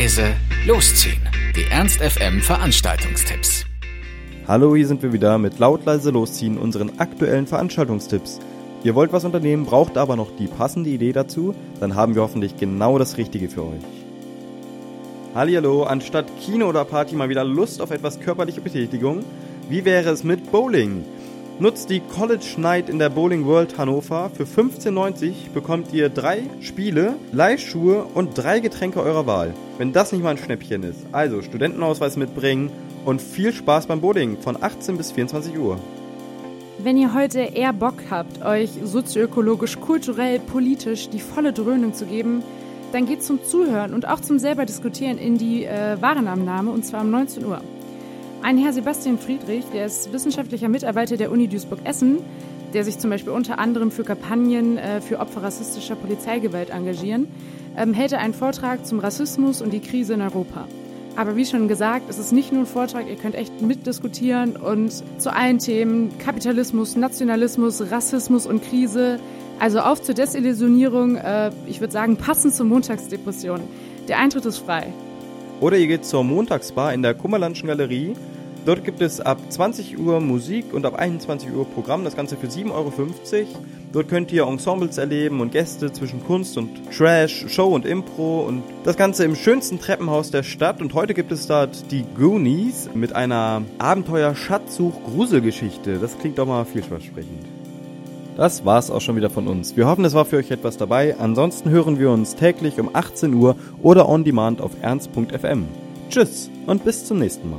leise, losziehen. Die Ernst FM Veranstaltungstipps. Hallo, hier sind wir wieder mit laut leise losziehen, unseren aktuellen Veranstaltungstipps. Ihr wollt was unternehmen, braucht aber noch die passende Idee dazu, dann haben wir hoffentlich genau das Richtige für euch. Hallihallo, anstatt Kino oder Party mal wieder Lust auf etwas körperliche Betätigung? Wie wäre es mit Bowling? Nutzt die College Night in der Bowling World Hannover. Für 15,90 bekommt ihr drei Spiele, Leihschuhe und drei Getränke eurer Wahl. Wenn das nicht mal ein Schnäppchen ist. Also Studentenausweis mitbringen und viel Spaß beim Bowling von 18 bis 24 Uhr. Wenn ihr heute eher Bock habt, euch sozioökologisch, kulturell, politisch die volle Dröhnung zu geben, dann geht zum Zuhören und auch zum selber diskutieren in die äh, Warenannahme und zwar um 19 Uhr. Ein Herr Sebastian Friedrich, der ist wissenschaftlicher Mitarbeiter der Uni Duisburg-Essen, der sich zum Beispiel unter anderem für Kampagnen äh, für Opfer rassistischer Polizeigewalt engagieren, ähm, hält einen Vortrag zum Rassismus und die Krise in Europa. Aber wie schon gesagt, es ist nicht nur ein Vortrag, ihr könnt echt mitdiskutieren und zu allen Themen Kapitalismus, Nationalismus, Rassismus und Krise. Also auf zur Desillusionierung, äh, ich würde sagen, passend zur Montagsdepression. Der Eintritt ist frei. Oder ihr geht zur Montagsbar in der Kummerlandschen Galerie. Dort gibt es ab 20 Uhr Musik und ab 21 Uhr Programm, das Ganze für 7,50 Euro. Dort könnt ihr Ensembles erleben und Gäste zwischen Kunst und Trash, Show und Impro und das Ganze im schönsten Treppenhaus der Stadt. Und heute gibt es dort die Goonies mit einer Abenteuer-Schatzsuch-Gruselgeschichte. Das klingt doch mal vielversprechend. Das war's auch schon wieder von uns. Wir hoffen, es war für euch etwas dabei. Ansonsten hören wir uns täglich um 18 Uhr oder on demand auf ernst.fm. Tschüss und bis zum nächsten Mal.